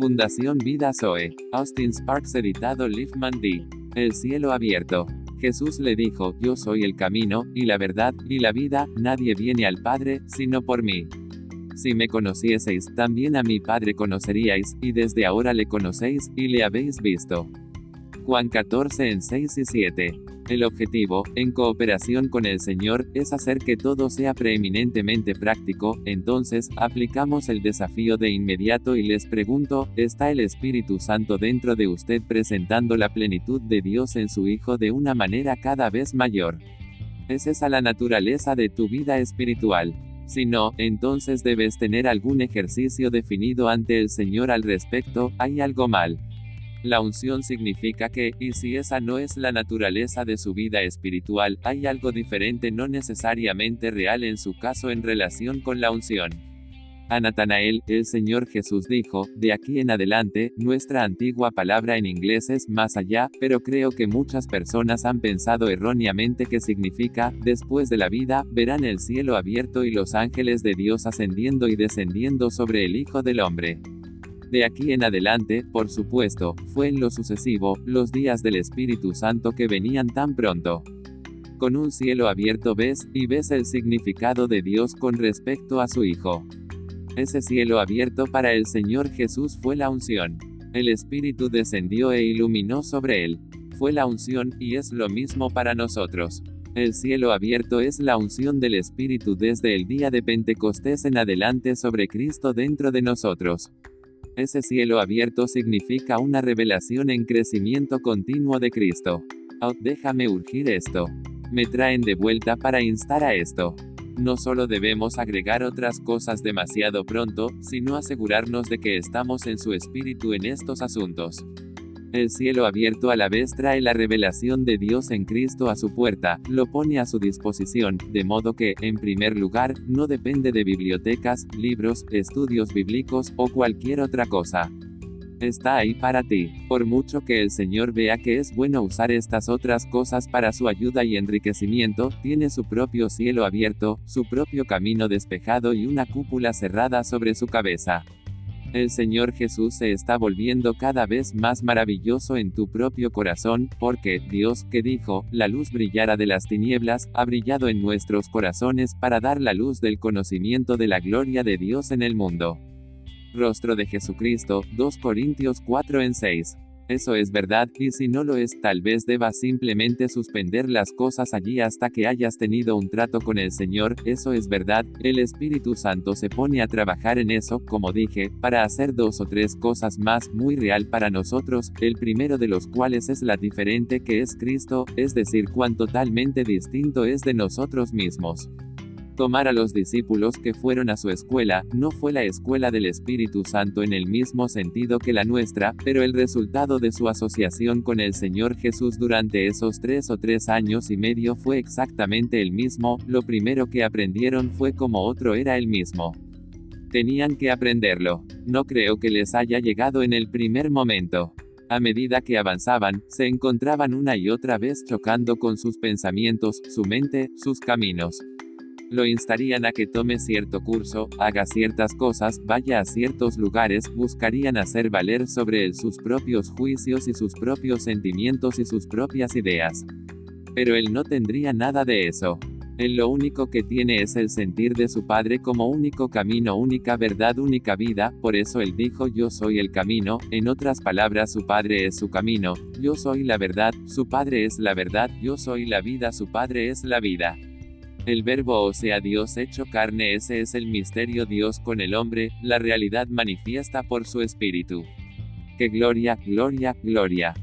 Fundación Vida Zoe. Austin Sparks editado Liefman D. El cielo abierto. Jesús le dijo, Yo soy el camino, y la verdad, y la vida, nadie viene al Padre, sino por mí. Si me conocieseis, también a mi Padre conoceríais, y desde ahora le conocéis, y le habéis visto. Juan 14 en 6 y 7. El objetivo, en cooperación con el Señor, es hacer que todo sea preeminentemente práctico, entonces, aplicamos el desafío de inmediato y les pregunto, ¿está el Espíritu Santo dentro de usted presentando la plenitud de Dios en su Hijo de una manera cada vez mayor? ¿Es esa la naturaleza de tu vida espiritual? Si no, entonces debes tener algún ejercicio definido ante el Señor al respecto, hay algo mal. La unción significa que, y si esa no es la naturaleza de su vida espiritual, hay algo diferente no necesariamente real en su caso en relación con la unción. A Natanael, el Señor Jesús dijo, de aquí en adelante, nuestra antigua palabra en inglés es más allá, pero creo que muchas personas han pensado erróneamente que significa, después de la vida, verán el cielo abierto y los ángeles de Dios ascendiendo y descendiendo sobre el Hijo del Hombre. De aquí en adelante, por supuesto, fue en lo sucesivo, los días del Espíritu Santo que venían tan pronto. Con un cielo abierto ves, y ves el significado de Dios con respecto a su Hijo. Ese cielo abierto para el Señor Jesús fue la unción. El Espíritu descendió e iluminó sobre él. Fue la unción, y es lo mismo para nosotros. El cielo abierto es la unción del Espíritu desde el día de Pentecostés en adelante sobre Cristo dentro de nosotros. Ese cielo abierto significa una revelación en crecimiento continuo de Cristo. Oh, déjame urgir esto. Me traen de vuelta para instar a esto. No solo debemos agregar otras cosas demasiado pronto, sino asegurarnos de que estamos en su espíritu en estos asuntos. El cielo abierto a la vez trae la revelación de Dios en Cristo a su puerta, lo pone a su disposición, de modo que, en primer lugar, no depende de bibliotecas, libros, estudios bíblicos, o cualquier otra cosa. Está ahí para ti, por mucho que el Señor vea que es bueno usar estas otras cosas para su ayuda y enriquecimiento, tiene su propio cielo abierto, su propio camino despejado y una cúpula cerrada sobre su cabeza. El Señor Jesús se está volviendo cada vez más maravilloso en tu propio corazón, porque, Dios, que dijo, la luz brillara de las tinieblas, ha brillado en nuestros corazones para dar la luz del conocimiento de la gloria de Dios en el mundo. Rostro de Jesucristo, 2 Corintios 4 en 6. Eso es verdad, y si no lo es, tal vez debas simplemente suspender las cosas allí hasta que hayas tenido un trato con el Señor, eso es verdad, el Espíritu Santo se pone a trabajar en eso, como dije, para hacer dos o tres cosas más, muy real para nosotros, el primero de los cuales es la diferente que es Cristo, es decir, cuán totalmente distinto es de nosotros mismos tomar a los discípulos que fueron a su escuela, no fue la escuela del Espíritu Santo en el mismo sentido que la nuestra, pero el resultado de su asociación con el Señor Jesús durante esos tres o tres años y medio fue exactamente el mismo, lo primero que aprendieron fue como otro era el mismo. Tenían que aprenderlo. No creo que les haya llegado en el primer momento. A medida que avanzaban, se encontraban una y otra vez chocando con sus pensamientos, su mente, sus caminos. Lo instarían a que tome cierto curso, haga ciertas cosas, vaya a ciertos lugares, buscarían hacer valer sobre él sus propios juicios y sus propios sentimientos y sus propias ideas. Pero él no tendría nada de eso. Él lo único que tiene es el sentir de su Padre como único camino, única verdad, única vida, por eso él dijo yo soy el camino, en otras palabras su Padre es su camino, yo soy la verdad, su Padre es la verdad, yo soy la vida, su Padre es la vida. El verbo o sea Dios hecho carne ese es el misterio Dios con el hombre, la realidad manifiesta por su espíritu. Que gloria, gloria, gloria.